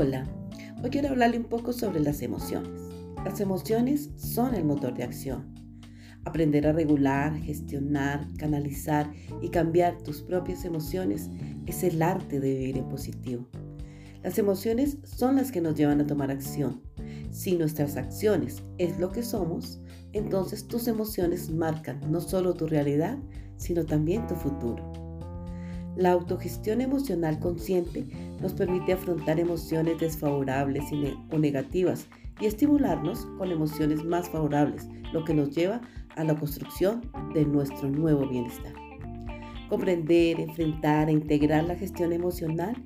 Hola, hoy quiero hablarle un poco sobre las emociones. Las emociones son el motor de acción. Aprender a regular, gestionar, canalizar y cambiar tus propias emociones es el arte de vivir en positivo. Las emociones son las que nos llevan a tomar acción. Si nuestras acciones es lo que somos, entonces tus emociones marcan no solo tu realidad, sino también tu futuro. La autogestión emocional consciente nos permite afrontar emociones desfavorables o negativas y estimularnos con emociones más favorables, lo que nos lleva a la construcción de nuestro nuevo bienestar. Comprender, enfrentar e integrar la gestión emocional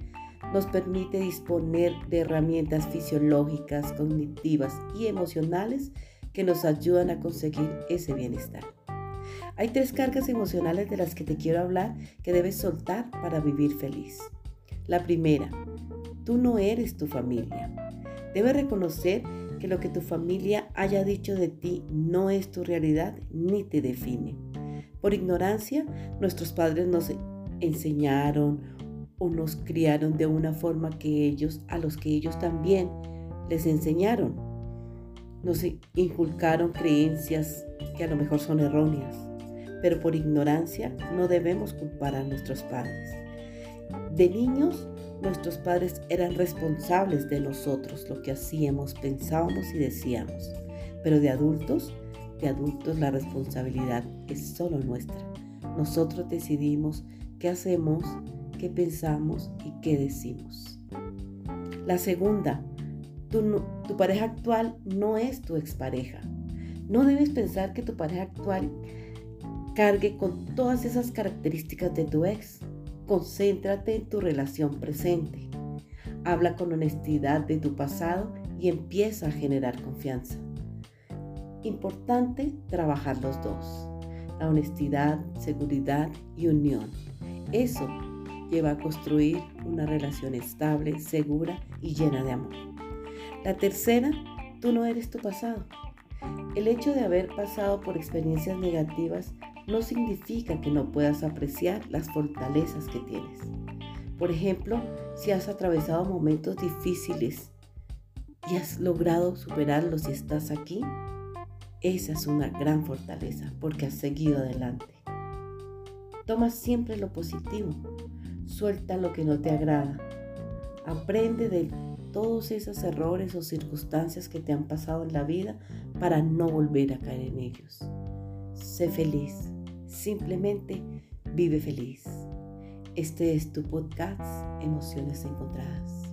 nos permite disponer de herramientas fisiológicas, cognitivas y emocionales que nos ayudan a conseguir ese bienestar. Hay tres cargas emocionales de las que te quiero hablar que debes soltar para vivir feliz. La primera, tú no eres tu familia. Debes reconocer que lo que tu familia haya dicho de ti no es tu realidad ni te define. Por ignorancia, nuestros padres nos enseñaron o nos criaron de una forma que ellos, a los que ellos también les enseñaron. Nos inculcaron creencias que a lo mejor son erróneas pero por ignorancia no debemos culpar a nuestros padres. De niños, nuestros padres eran responsables de nosotros, lo que hacíamos, pensábamos y decíamos. Pero de adultos, de adultos la responsabilidad es solo nuestra. Nosotros decidimos qué hacemos, qué pensamos y qué decimos. La segunda, tu, pareja actual no es tu expareja. No debes pensar que tu pareja actual cargue con todas esas características de tu ex. Concéntrate en tu relación presente. Habla con honestidad de tu pasado y empieza a generar confianza. Importante trabajar los dos. La honestidad, seguridad y unión. Eso lleva a construir una relación estable, segura y llena de amor. La tercera, tú no eres tu pasado. El hecho de haber pasado por experiencias negativas no significa que no puedas apreciar las fortalezas que tienes. Por ejemplo, si has atravesado momentos difíciles y has logrado superarlos y estás aquí, esa es una gran fortaleza porque has seguido adelante. Toma siempre lo positivo, suelta lo que no te agrada, aprende de todos esos errores o circunstancias que te han pasado en la vida para no volver a caer en ellos. Sé feliz, simplemente vive feliz. Este es tu podcast Emociones Encontradas.